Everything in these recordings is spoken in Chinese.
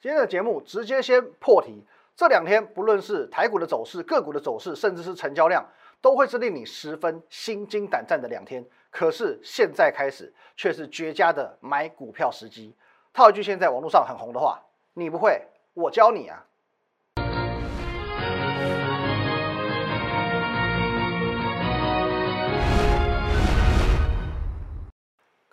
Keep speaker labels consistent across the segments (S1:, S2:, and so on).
S1: 今天的节目直接先破题。这两天不论是台股的走势、个股的走势，甚至是成交量，都会是令你十分心惊胆战的两天。可是现在开始却是绝佳的买股票时机。套一句现在网络上很红的话：你不会，我教你啊！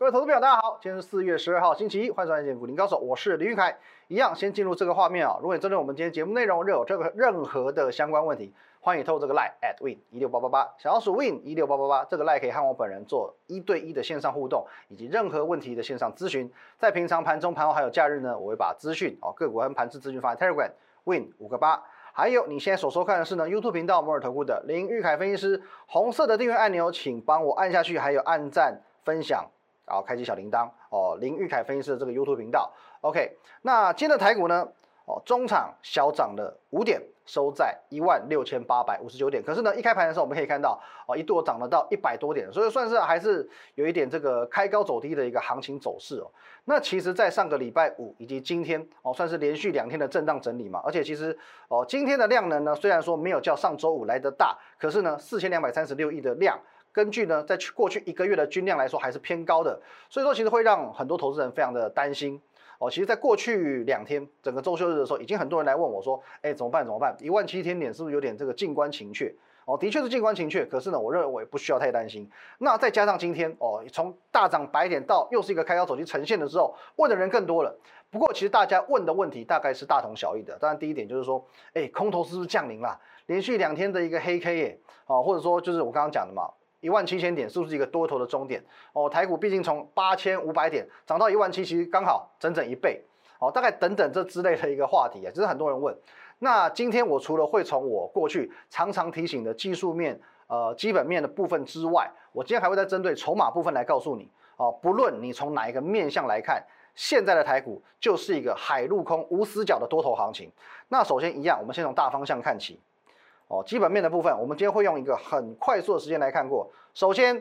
S1: 各位投资朋友，大家好，今天是四月十二号，星期一，欢迎收看《股林高手》，我是林玉凯。一样，先进入这个画面啊。如果你针对我们今天节目内容，有这个任何的相关问题，欢迎透过这个 line at win 一六八八八，小老鼠 win 一六八八八，这个 line 可以和我本人做一对一的线上互动，以及任何问题的线上咨询。在平常盘中、盘后还有假日呢，我会把资讯哦个股和盘市资讯放在 Telegram win 五个八。还有你现在所收看的是呢 YouTube 频道摩尔投顾的林玉凯分析师，红色的订阅按钮，请帮我按下去，还有按赞分享。然后开启小铃铛哦，林玉凯分析师的这个 YouTube 频道，OK。那今天的台股呢？哦，中场小涨了五点，收在一万六千八百五十九点。可是呢，一开盘的时候我们可以看到，哦，一度涨了到一百多点，所以算是还是有一点这个开高走低的一个行情走势哦。那其实，在上个礼拜五以及今天哦，算是连续两天的震荡整理嘛。而且其实哦，今天的量能呢，虽然说没有叫上周五来的大，可是呢，四千两百三十六亿的量。根据呢，在去过去一个月的均量来说，还是偏高的，所以说其实会让很多投资人非常的担心哦。其实，在过去两天整个周休日的时候，已经很多人来问我说，哎，怎么办？怎么办？一万七千点是不是有点这个静观情却？哦，的确是静观情却，可是呢，我认为不需要太担心。那再加上今天哦，从大涨百点到又是一个开高走低呈现的时候，问的人更多了。不过，其实大家问的问题大概是大同小异的。当然，第一点就是说，哎，空头是不是降临了？连续两天的一个黑 K 耶，哦，或者说就是我刚刚讲的嘛。一万七千点是不是一个多头的终点？哦，台股毕竟从八千五百点涨到一万七，其实刚好整整一倍。哦，大概等等这之类的一个话题啊，这是很多人问。那今天我除了会从我过去常常提醒的技术面、呃基本面的部分之外，我今天还会再针对筹码部分来告诉你。哦，不论你从哪一个面向来看，现在的台股就是一个海陆空无死角的多头行情。那首先一样，我们先从大方向看起。哦，基本面的部分，我们今天会用一个很快速的时间来看过。首先，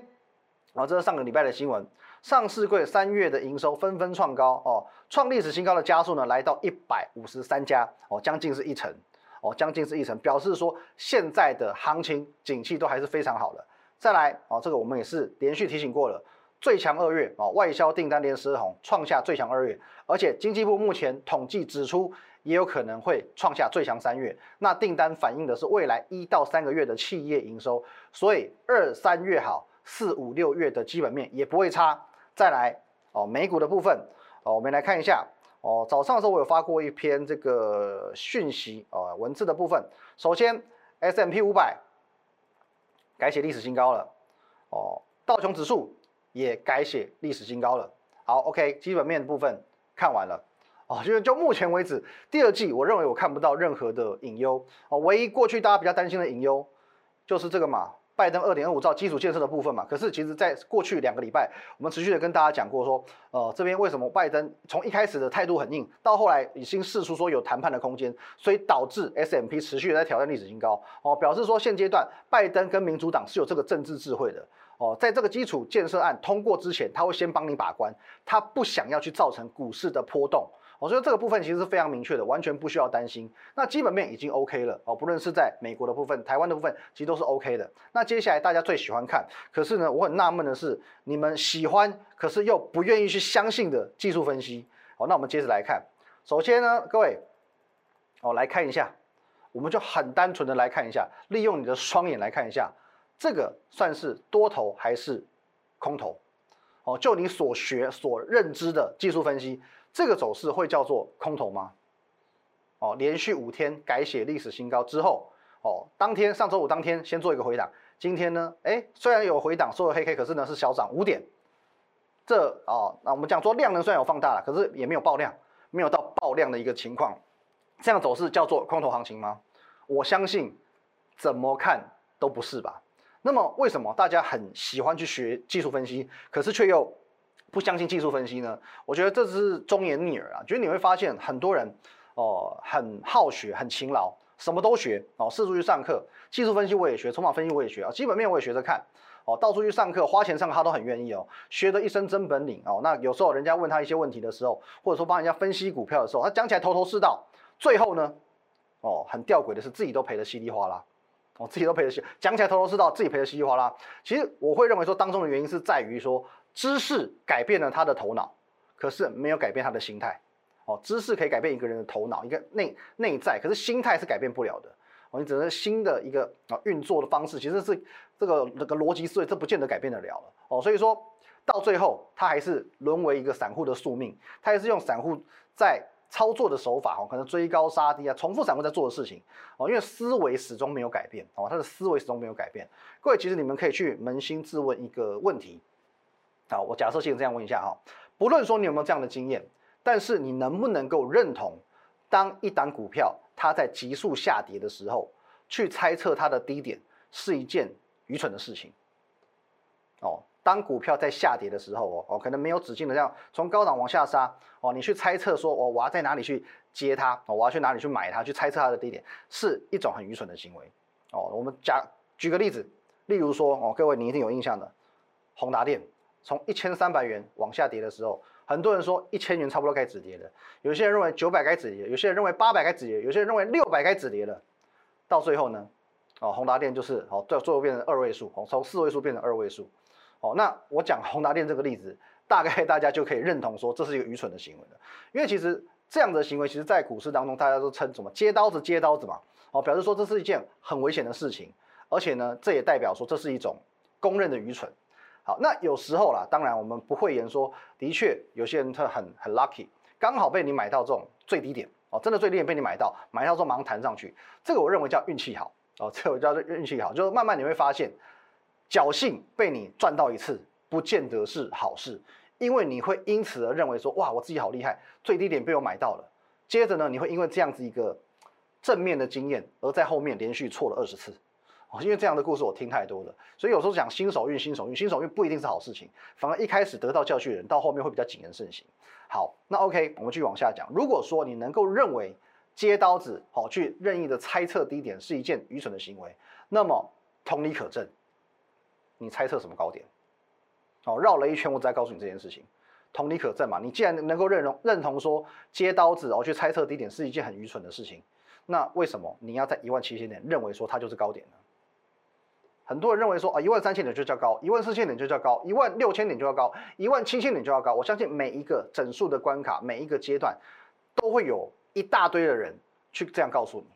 S1: 啊，这是上个礼拜的新闻，上市柜三月的营收纷纷创高，哦，创历史新高的加速呢，来到一百五十三家，哦，将近是一成，哦，将近是一成，表示说现在的行情景气都还是非常好的。再来，哦，这个我们也是连续提醒过了，最强二月，哦，外销订单连十红，创下最强二月，而且经济部目前统计指出。也有可能会创下最强三月，那订单反映的是未来一到三个月的企业营收，所以二三月好，四五六月的基本面也不会差。再来哦，美股的部分哦，我们来看一下哦。早上的时候我有发过一篇这个讯息哦，文字的部分。首先，S M P 五百改写历史新高了哦，道琼指数也改写历史新高了。好，OK，基本面的部分看完了。哦，就是就目前为止，第二季我认为我看不到任何的隐忧哦。唯一过去大家比较担心的隐忧，就是这个嘛，拜登二点二五兆基础建设的部分嘛。可是其实在过去两个礼拜，我们持续的跟大家讲过说，呃，这边为什么拜登从一开始的态度很硬，到后来已经试出说有谈判的空间，所以导致 S M P 持续的在挑战历史新高哦，表示说现阶段拜登跟民主党是有这个政治智慧的哦，在这个基础建设案通过之前，他会先帮你把关，他不想要去造成股市的波动。我觉得这个部分其实是非常明确的，完全不需要担心。那基本面已经 OK 了哦，不论是在美国的部分、台湾的部分，其实都是 OK 的。那接下来大家最喜欢看，可是呢，我很纳闷的是，你们喜欢，可是又不愿意去相信的技术分析。好，那我们接着来看。首先呢，各位，哦，来看一下，我们就很单纯的来看一下，利用你的双眼来看一下，这个算是多头还是空头？哦，就你所学所认知的技术分析。这个走势会叫做空头吗？哦，连续五天改写历史新高之后，哦，当天上周五当天先做一个回档，今天呢，哎，虽然有回档，所有黑 K，可是呢是小涨五点。这哦，那我们讲说量能虽然有放大了，可是也没有爆量，没有到爆量的一个情况。这样走势叫做空头行情吗？我相信怎么看都不是吧。那么为什么大家很喜欢去学技术分析，可是却又？不相信技术分析呢？我觉得这是忠言逆耳啊！觉得你会发现很多人哦，很好学，很勤劳，什么都学哦，四处去上课，技术分析我也学，筹码分析我也学啊，基本面我也学着看哦，到处去上课，花钱上课他都很愿意哦，学得一身真本领哦。那有时候人家问他一些问题的时候，或者说帮人家分析股票的时候，他讲起来头头是道，最后呢，哦，很吊诡的是自己都赔得稀里哗啦，哦，自己都赔得稀，讲起来头头是道，自己赔得稀里哗啦。其实我会认为说当中的原因是在于说知识改变了他的头脑，可是没有改变他的心态。哦，知识可以改变一个人的头脑，一个内内在，可是心态是改变不了的。哦，你只能新的一个啊运作的方式，其实是这个这个逻辑思维，这不见得改变得了了。哦，所以说到最后，他还是沦为一个散户的宿命，他也是用散户在操作的手法，哦，可能追高杀低啊，重复散户在做的事情。哦，因为思维始终没有改变，哦，他的思维始终没有改变。各位，其实你们可以去扪心自问一个问题。好，我假设性这样问一下哈，不论说你有没有这样的经验。但是你能不能够认同，当一档股票它在急速下跌的时候，去猜测它的低点是一件愚蠢的事情？哦，当股票在下跌的时候，哦哦，可能没有止境的这样从高档往下杀，哦，你去猜测说，哦，我要在哪里去接它，哦，我要去哪里去买它，去猜测它的低点，是一种很愚蠢的行为。哦，我们假举个例子，例如说，哦，各位你一定有印象的，宏达电从一千三百元往下跌的时候。很多人说一千元差不多该止跌了，有些人认为九百该止跌，有些人认为八百该止跌，有些人认为六百该止跌了。到最后呢，哦，宏达电就是哦，最最后变成二位数，哦，从四位数变成二位数。哦，那我讲宏达电这个例子，大概大家就可以认同说这是一个愚蠢的行为了。因为其实这样的行为，其实在股市当中大家都称什么接刀子接刀子嘛，哦，表示说这是一件很危险的事情，而且呢，这也代表说这是一种公认的愚蠢。好，那有时候啦，当然我们不会言说，的确有些人他很很 lucky，刚好被你买到这种最低点哦，真的最低点被你买到，买到之后马上弹上去，这个我认为叫运气好哦，这个叫做运气好，就是慢慢你会发现，侥幸被你赚到一次，不见得是好事，因为你会因此而认为说，哇，我自己好厉害，最低点被我买到了，接着呢，你会因为这样子一个正面的经验，而在后面连续错了二十次。因为这样的故事我听太多了，所以有时候讲新手运、新手运、新手运不一定是好事情，反而一开始得到教训的人，到后面会比较谨言慎行。好，那 OK，我们继续往下讲。如果说你能够认为接刀子，好去任意的猜测低点是一件愚蠢的行为，那么同理可证，你猜测什么高点？哦，绕了一圈，我再告诉你这件事情，同理可证嘛。你既然能够认同认同说接刀子，然哦去猜测低点是一件很愚蠢的事情，那为什么你要在一万七千点认为说它就是高点呢？很多人认为说啊，一万三千点就叫高，一万四千点就叫高，一万六千点就要高，一万七千点就要高。我相信每一个整数的关卡，每一个阶段，都会有一大堆的人去这样告诉你。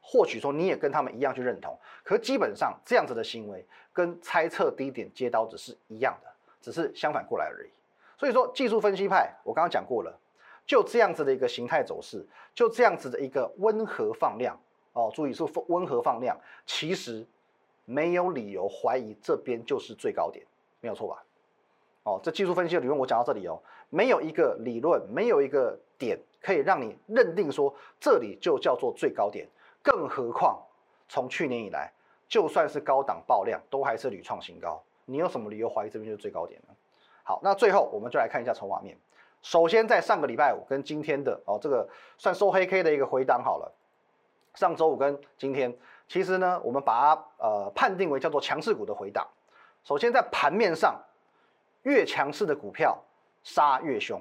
S1: 或许说你也跟他们一样去认同，可基本上这样子的行为跟猜测低点接刀子是一样的，只是相反过来而已。所以说技术分析派，我刚刚讲过了，就这样子的一个形态走势，就这样子的一个温和放量哦，注意是温和放量，其实。没有理由怀疑这边就是最高点，没有错吧？哦，这技术分析的理论我讲到这里哦，没有一个理论，没有一个点可以让你认定说这里就叫做最高点。更何况从去年以来，就算是高档爆量，都还是屡创新高。你有什么理由怀疑这边就是最高点呢？好，那最后我们就来看一下筹码面。首先在上个礼拜五跟今天的哦，这个算收黑 K 的一个回档好了。上周五跟今天。其实呢，我们把它呃判定为叫做强势股的回档。首先在盘面上，越强势的股票杀越凶，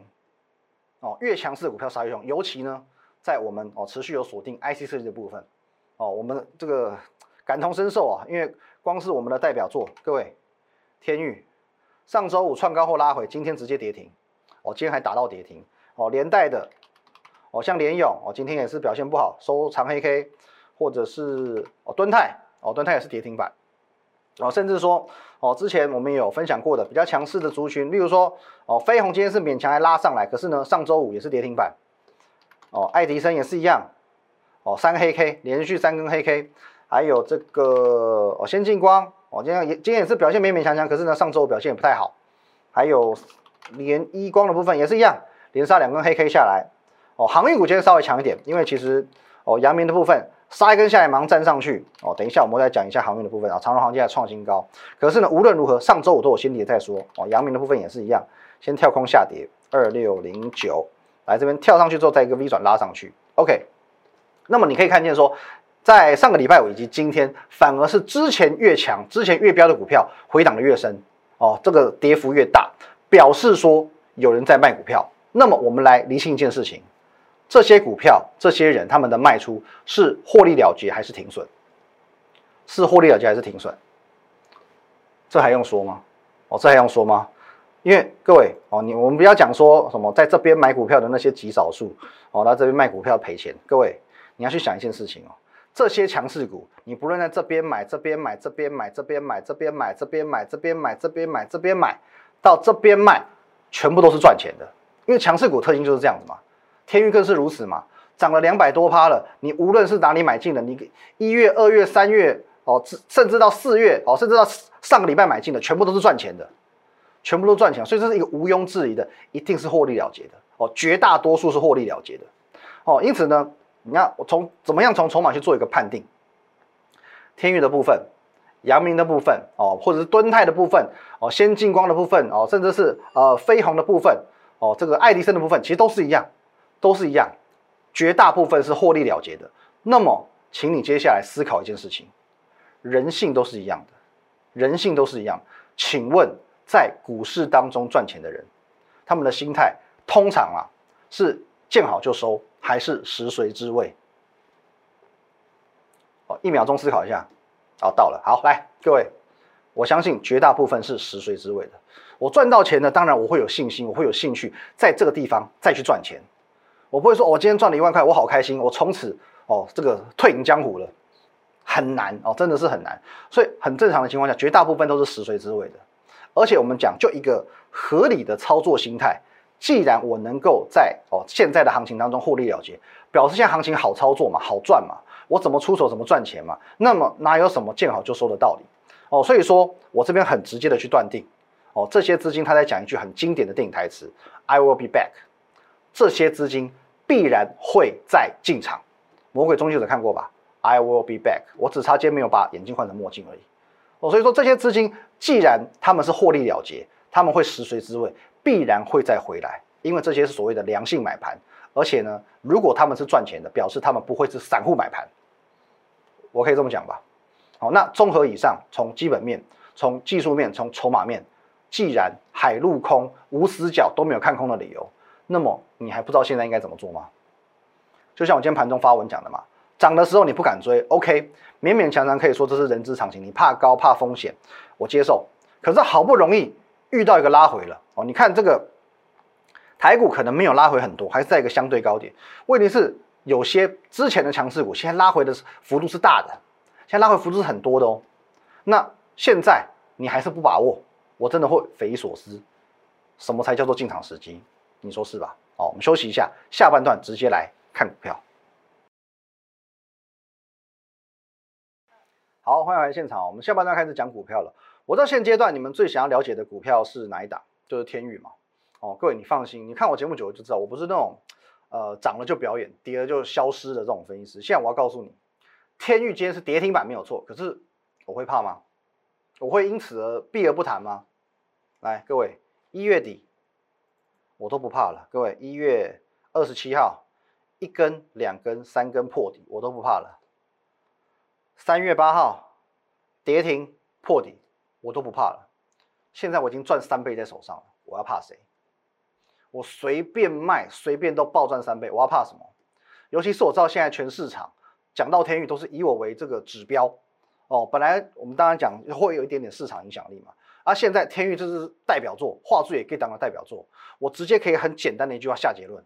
S1: 哦，越强势的股票杀越凶。尤其呢，在我们哦持续有锁定 IC 设计的部分，哦，我们这个感同身受啊，因为光是我们的代表作，各位天域，上周五创高后拉回，今天直接跌停，哦，今天还打到跌停，哦，连带的，哦，像联勇，哦，今天也是表现不好，收长黑 K。或者是哦，敦泰哦，敦泰也是跌停板。哦，甚至说哦，之前我们有分享过的比较强势的族群，例如说哦，飞鸿今天是勉强还拉上来，可是呢，上周五也是跌停板。哦，爱迪生也是一样。哦，三黑 K 连续三根黑 K，还有这个哦，先进光哦，今天也今天也是表现勉勉强强，可是呢，上周五表现也不太好，还有连一光的部分也是一样，连杀两根黑 K 下来。哦，航运股今天稍微强一点，因为其实哦，阳明的部分。杀一根下来，马上站上去哦。等一下，我们再讲一下航运的部分啊。长荣航今在创新高，可是呢，无论如何，上周五都有先跌再说哦。阳明的部分也是一样，先跳空下跌二六零九，来这边跳上去之后，再一个 V 转拉上去。OK，那么你可以看见说，在上个礼拜五以及今天，反而是之前越强、之前越标的股票回档的越深哦，这个跌幅越大，表示说有人在卖股票。那么我们来厘清一件事情：这些股票、这些人他们的卖出是获利了结还是停损？是获利了结还是停损？这还用说吗？哦，这还用说吗？因为各位哦，你我们不要讲说什么在这边买股票的那些极少数哦，那这边卖股票赔钱。各位，你要去想一件事情哦。这些强势股，你不论在这边买、这边买、这边买、这边买、这边买、这边买、这边买、这边买、这边买，到这边卖，全部都是赚钱的。因为强势股特性就是这样子嘛。天域更是如此嘛，涨了两百多趴了。你无论是哪里买进的，你一月、二月、三月哦，甚至到四月哦，甚至到上个礼拜买进的，全部都是赚钱的，全部都赚钱。所以这是一个毋庸置疑的，一定是获利了结的哦，绝大多数是获利了结的哦。因此呢。你看，我从怎么样从筹码去做一个判定？天域的部分、阳明的部分哦，或者是敦泰的部分哦，先进光的部分哦，甚至是呃飞鸿的部分哦，这个爱迪生的部分，其实都是一样，都是一样，绝大部分是获利了结的。那么，请你接下来思考一件事情：人性都是一样的，人性都是一样。请问，在股市当中赚钱的人，他们的心态通常啊是见好就收。还是食髓知味。哦，一秒钟思考一下，好，到了，好，来，各位，我相信绝大部分是食髓知味的。我赚到钱呢，当然我会有信心，我会有兴趣在这个地方再去赚钱。我不会说，我今天赚了一万块，我好开心，我从此哦，这个退隐江湖了，很难哦，真的是很难。所以很正常的情况下，绝大部分都是食髓知味的。而且我们讲，就一个合理的操作心态。既然我能够在哦现在的行情当中获利了结，表示现在行情好操作嘛，好赚嘛，我怎么出手怎么赚钱嘛，那么哪有什么见好就收的道理哦？所以说我这边很直接的去断定哦，这些资金他在讲一句很经典的电影台词：“I will be back。”这些资金必然会再进场。魔鬼终结者看过吧？“I will be back。”我只差今天没有把眼镜换成墨镜而已哦。所以说这些资金既然他们是获利了结，他们会食髓知味。必然会再回来，因为这些是所谓的良性买盘，而且呢，如果他们是赚钱的，表示他们不会是散户买盘，我可以这么讲吧？好，那综合以上，从基本面、从技术面、从筹码面，既然海陆空无死角都没有看空的理由，那么你还不知道现在应该怎么做吗？就像我今天盘中发文讲的嘛，涨的时候你不敢追，OK，勉勉强强可以说这是人之常情，你怕高怕风险，我接受。可是好不容易遇到一个拉回了。哦，你看这个台股可能没有拉回很多，还是在一个相对高点。问题是有些之前的强势股，现在拉回的幅度是大的，现在拉回幅度是很多的哦。那现在你还是不把握，我真的会匪夷所思。什么才叫做进场时机？你说是吧？好，我们休息一下，下半段直接来看股票。好，欢迎回来现场。我们下半段开始讲股票了。我知道现阶段你们最想要了解的股票是哪一档？就是天宇嘛，哦，各位你放心，你看我节目久了就知道，我不是那种，呃，涨了就表演，跌了就消失的这种分析师。现在我要告诉你，天宇今天是跌停板没有错，可是我会怕吗？我会因此而避而不谈吗？来，各位，一月底我都不怕了。各位，一月二十七号一根、两根、三根破底，我都不怕了。三月八号跌停破底，我都不怕了。现在我已经赚三倍在手上了，我要怕谁？我随便卖，随便都暴赚三倍，我要怕什么？尤其是我知道现在全市场讲到天宇都是以我为这个指标哦。本来我们当然讲会有一点点市场影响力嘛，而现在天宇就是代表作，画质也可以当个代表作，我直接可以很简单的一句话下结论：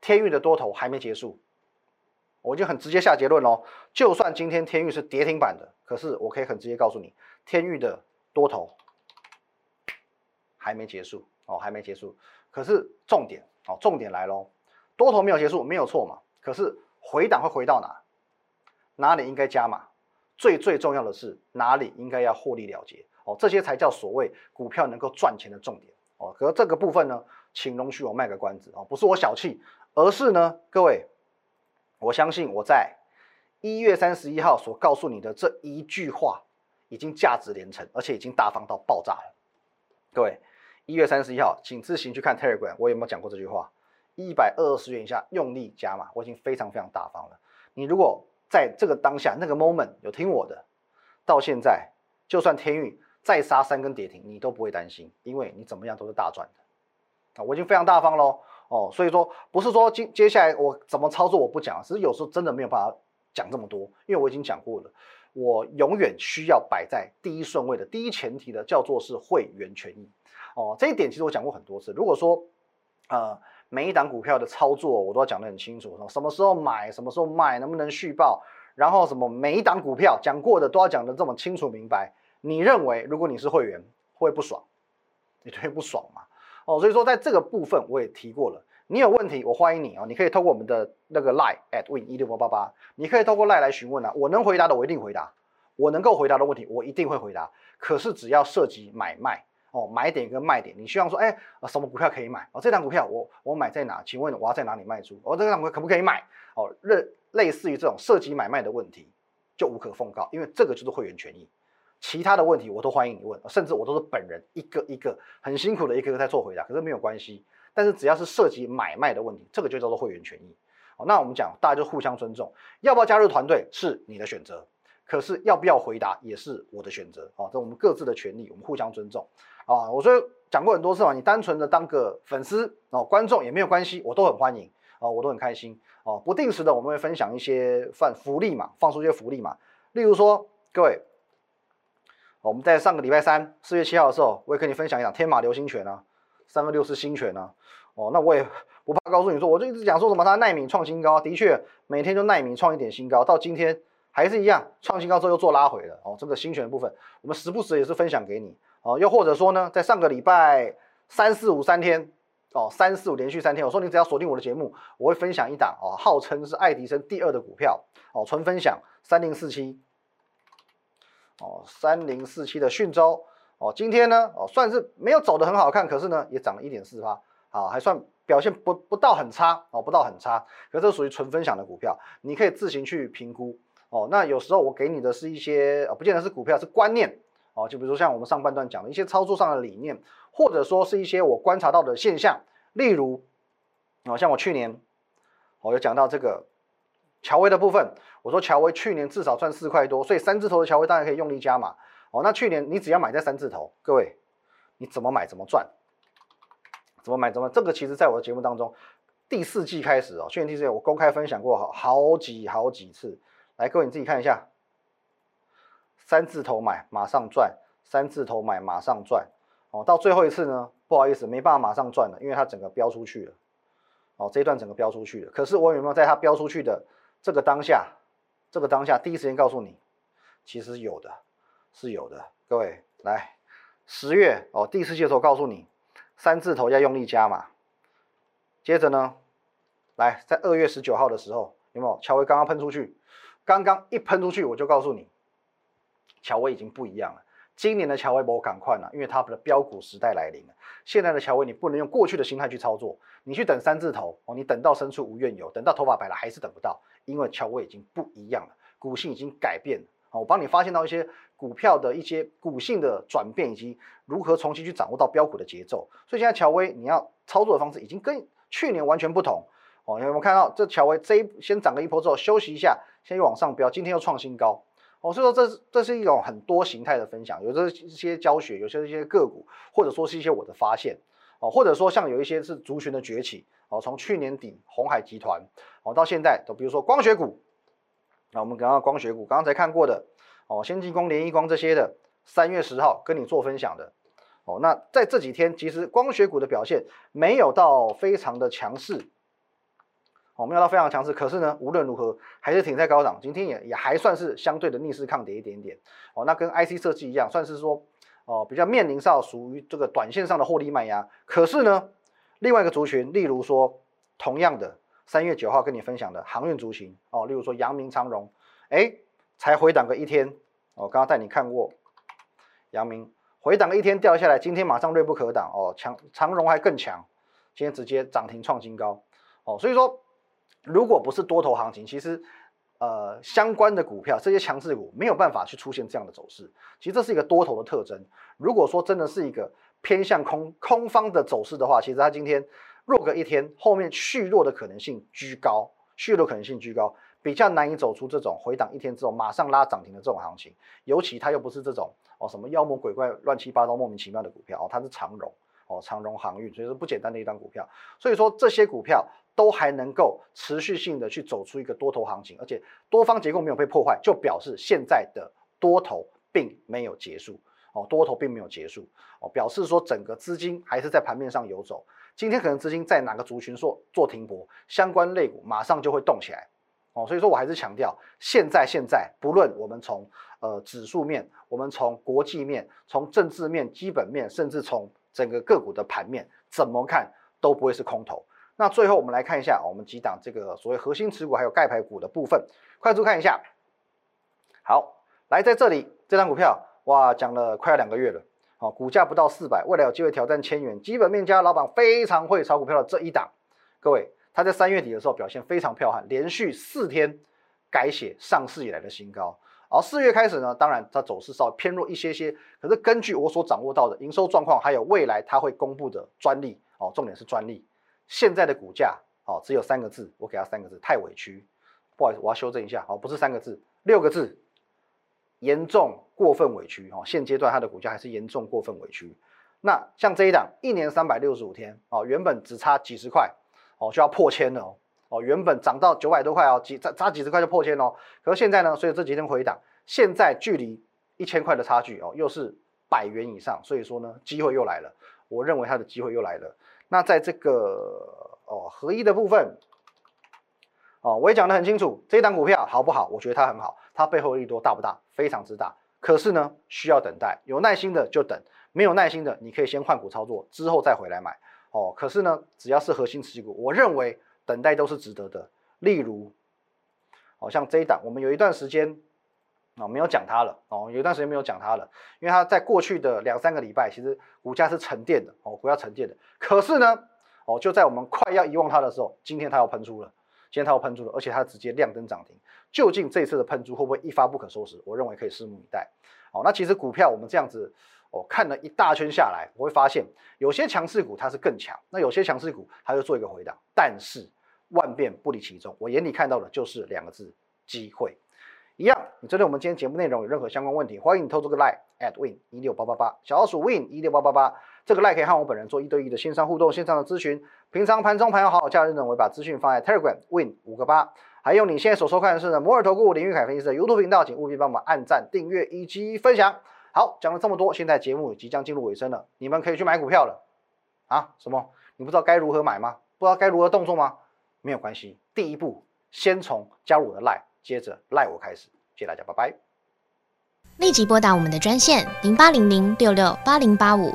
S1: 天域的多头还没结束，我就很直接下结论喽。就算今天天域是跌停板的，可是我可以很直接告诉你，天域的多头。还没结束哦，还没结束。可是重点哦，重点来喽，多头没有结束，没有错嘛。可是回档会回到哪？哪里应该加码？最最重要的是哪里应该要获利了结？哦，这些才叫所谓股票能够赚钱的重点哦。可这个部分呢，请容许我卖个关子哦，不是我小气，而是呢，各位，我相信我在一月三十一号所告诉你的这一句话，已经价值连城，而且已经大方到爆炸了，各位。一月三十一号，请自行去看 Telegram，我有没有讲过这句话？一百二十元以下用力加码，我已经非常非常大方了。你如果在这个当下那个 moment 有听我的，到现在就算天运再杀三根跌停，你都不会担心，因为你怎么样都是大赚的啊！我已经非常大方喽哦，所以说不是说接接下来我怎么操作我不讲，只是有时候真的没有办法讲这么多，因为我已经讲过了，我永远需要摆在第一顺位的第一前提的叫做是会员权益哦，这一点其实我讲过很多次。如果说呃每一档股票的操作我都要讲得很清楚，什么时候买，什么时候卖，能不能续报，然后什么每一档股票讲过的都要讲得这么清楚明白。你认为如果你是会员会不爽？你会不爽吗？哦，所以说在这个部分我也提过了。你有问题，我欢迎你啊！你可以透过我们的那个 line at win 一六八八八，你可以透过 line 来询问啊。我能回答的我一定回答，我能够回答的问题我一定会回答。可是只要涉及买卖哦，买点跟卖点，你希望说，哎，什么股票可以买？哦，这档股票我我买在哪？请问我要在哪里卖出？哦，这档股可不可以买？哦，类类似于这种涉及买卖的问题，就无可奉告，因为这个就是会员权益。其他的问题我都欢迎你问，甚至我都是本人一个一个很辛苦的一个个在做回答，可是没有关系。但是只要是涉及买卖的问题，这个就叫做会员权益。哦，那我们讲大家就互相尊重，要不要加入团队是你的选择，可是要不要回答也是我的选择。哦，这我们各自的权利，我们互相尊重。啊，我说讲过很多次嘛，你单纯的当个粉丝哦，观众也没有关系，我都很欢迎哦，我都很开心哦。不定时的我们会分享一些放福利嘛，放出一些福利嘛，例如说各位。我们在上个礼拜三，四月七号的时候，我也跟你分享一场天马流星拳啊，三个六是星拳啊，哦，那我也不怕告诉你说，我就一直讲说什么它耐米创新高，的确每天就耐米创一点新高，到今天还是一样创新高之后又做拉回了哦，这个星拳部分，我们时不时也是分享给你哦，又或者说呢，在上个礼拜三四五三天哦，三四五连续三天，我说你只要锁定我的节目，我会分享一档哦，号称是爱迪生第二的股票哦，纯分享三零四七。哦，三零四七的讯州哦，今天呢哦算是没有走的很好看，可是呢也涨了一点四八，啊还算表现不不到很差哦，不到很差，可这属于纯分享的股票，你可以自行去评估哦。那有时候我给你的是一些，不见得是股票，是观念哦，就比如说像我们上半段讲的一些操作上的理念，或者说是一些我观察到的现象，例如哦像我去年我有讲到这个。乔威的部分，我说乔威去年至少赚四块多，所以三字头的乔威当然可以用力加码。哦，那去年你只要买在三字头，各位你怎么买怎么赚，怎么买怎么这个其实在我的节目当中，第四季开始哦，去年第四季我公开分享过好好几好几次，来各位你自己看一下，三字头买马上赚，三字头买马上赚，哦，到最后一次呢，不好意思没办法马上赚了，因为它整个飙出去了，哦，这一段整个飙出去了，可是我有没有在它飙出去的？这个当下，这个当下，第一时间告诉你，其实有的，是有的。各位来，十月哦，第四季的时候告诉你，三字头要用力加嘛。接着呢，来在二月十九号的时候，有没有？乔威刚刚喷出去，刚刚一喷出去，我就告诉你，乔威已经不一样了。今年的乔威我赶快了，因为它的标股时代来临了。现在的乔威，你不能用过去的心态去操作，你去等三字头哦，你等到深处无怨尤，等到头发白了还是等不到，因为乔威已经不一样了，股性已经改变了。我帮你发现到一些股票的一些股性的转变，以及如何重新去掌握到标股的节奏。所以现在乔威你要操作的方式已经跟去年完全不同哦。有没有看到这乔威这一先涨个一波之后休息一下，先又往上飙，今天又创新高。哦，所以说这是这是一种很多形态的分享，有这些教学，有些一些个股，或者说是一些我的发现，哦，或者说像有一些是族群的崛起，哦，从去年底红海集团，哦，到现在，都比如说光学股，那我们刚刚光学股刚刚才看过的，哦，先进光、联益光这些的，三月十号跟你做分享的，哦，那在这几天其实光学股的表现没有到非常的强势。哦，没有到非常强势，可是呢，无论如何还是挺在高档，今天也也还算是相对的逆势抗跌一点点。哦，那跟 IC 设计一样，算是说哦比较面临上属于这个短线上的获利卖压。可是呢，另外一个族群，例如说同样的三月九号跟你分享的航运族群，哦，例如说阳明长荣，哎，才回档个一天，哦，刚刚带你看过阳明回档个一天掉下来，今天马上锐不可挡，哦，强长荣还更强，今天直接涨停创新高，哦，所以说。如果不是多头行情，其实，呃，相关的股票这些强势股没有办法去出现这样的走势。其实这是一个多头的特征。如果说真的是一个偏向空空方的走势的话，其实它今天弱个一天，后面续弱的可能性居高，续弱可能性居高，比较难以走出这种回档一天之后马上拉涨停的这种行情，尤其它又不是这种哦什么妖魔鬼怪、乱七八糟、莫名其妙的股票哦，它是长荣哦，长荣航运，所以说不简单的一张股票。所以说这些股票都还能够持续性的去走出一个多头行情，而且多方结构没有被破坏，就表示现在的多头并没有结束哦，多头并没有结束哦，表示说整个资金还是在盘面上游走。今天可能资金在哪个族群做做停泊，相关类股马上就会动起来。哦，所以说我还是强调，现在现在不论我们从呃指数面，我们从国际面，从政治面、基本面，甚至从整个个股的盘面，怎么看都不会是空头。那最后我们来看一下我们几档这个所谓核心持股还有盖牌股的部分，快速看一下。好，来在这里这张股票，哇，讲了快要两个月了，哦，股价不到四百，未来有机会挑战千元，基本面加老板非常会炒股票的这一档，各位。他在三月底的时候表现非常彪悍，连续四天改写上市以来的新高。而四月开始呢，当然它走势稍微偏弱一些些，可是根据我所掌握到的营收状况，还有未来它会公布的专利哦，重点是专利。现在的股价哦，只有三个字，我给它三个字，太委屈。不好意思，我要修正一下哦，不是三个字，六个字，严重过分委屈哦。现阶段它的股价还是严重过分委屈。那像这一档，一年三百六十五天哦，原本只差几十块。哦，就要破千了哦！哦，原本涨到九百多块哦，几差差几十块就破千哦。可是现在呢，随着这几天回档，现在距离一千块的差距哦，又是百元以上，所以说呢，机会又来了。我认为它的机会又来了。那在这个哦合一的部分，哦，我也讲得很清楚，这一档股票好不好？我觉得它很好，它背后利多大不大？非常之大。可是呢，需要等待，有耐心的就等，没有耐心的，你可以先换股操作，之后再回来买。哦，可是呢，只要是核心持股，我认为等待都是值得的。例如，好像这一档，我们有一段时间啊没有讲它了哦，有一段时间没有讲它了，因为它在过去的两三个礼拜，其实股价是沉淀的哦，股价沉淀的。可是呢，哦，就在我们快要遗忘它的时候，今天它要喷出了，今天它要喷出了，而且它直接亮灯涨停。究竟这次的喷出会不会一发不可收拾？我认为可以拭目以待。哦，那其实股票我们这样子。我看了一大圈下来，我会发现有些强势股它是更强，那有些强势股它就做一个回档，但是万变不离其宗，我眼里看到的就是两个字：机会。一样，你针对我们今天节目内容有任何相关问题，欢迎你透这个 line at win 一六八八八，小老鼠 win 一六八八八，这个 line 可以和我本人做一对一的线上互动、线上的咨询。平常盘中盘友好好假日呢，我把资讯放在 Telegram win 五个八，还有你现在所收看的是呢摩尔投顾林玉凯分析师的 YouTube 频道，请务必帮忙按赞、订阅以及分享。好，讲了这么多，现在节目即将进入尾声了，你们可以去买股票了啊？什么？你不知道该如何买吗？不知道该如何动作吗？没有关系，第一步先从加入我的赖，接着赖我开始。谢谢大家，拜拜。
S2: 立即拨打我们的专线零八零零六六八零八五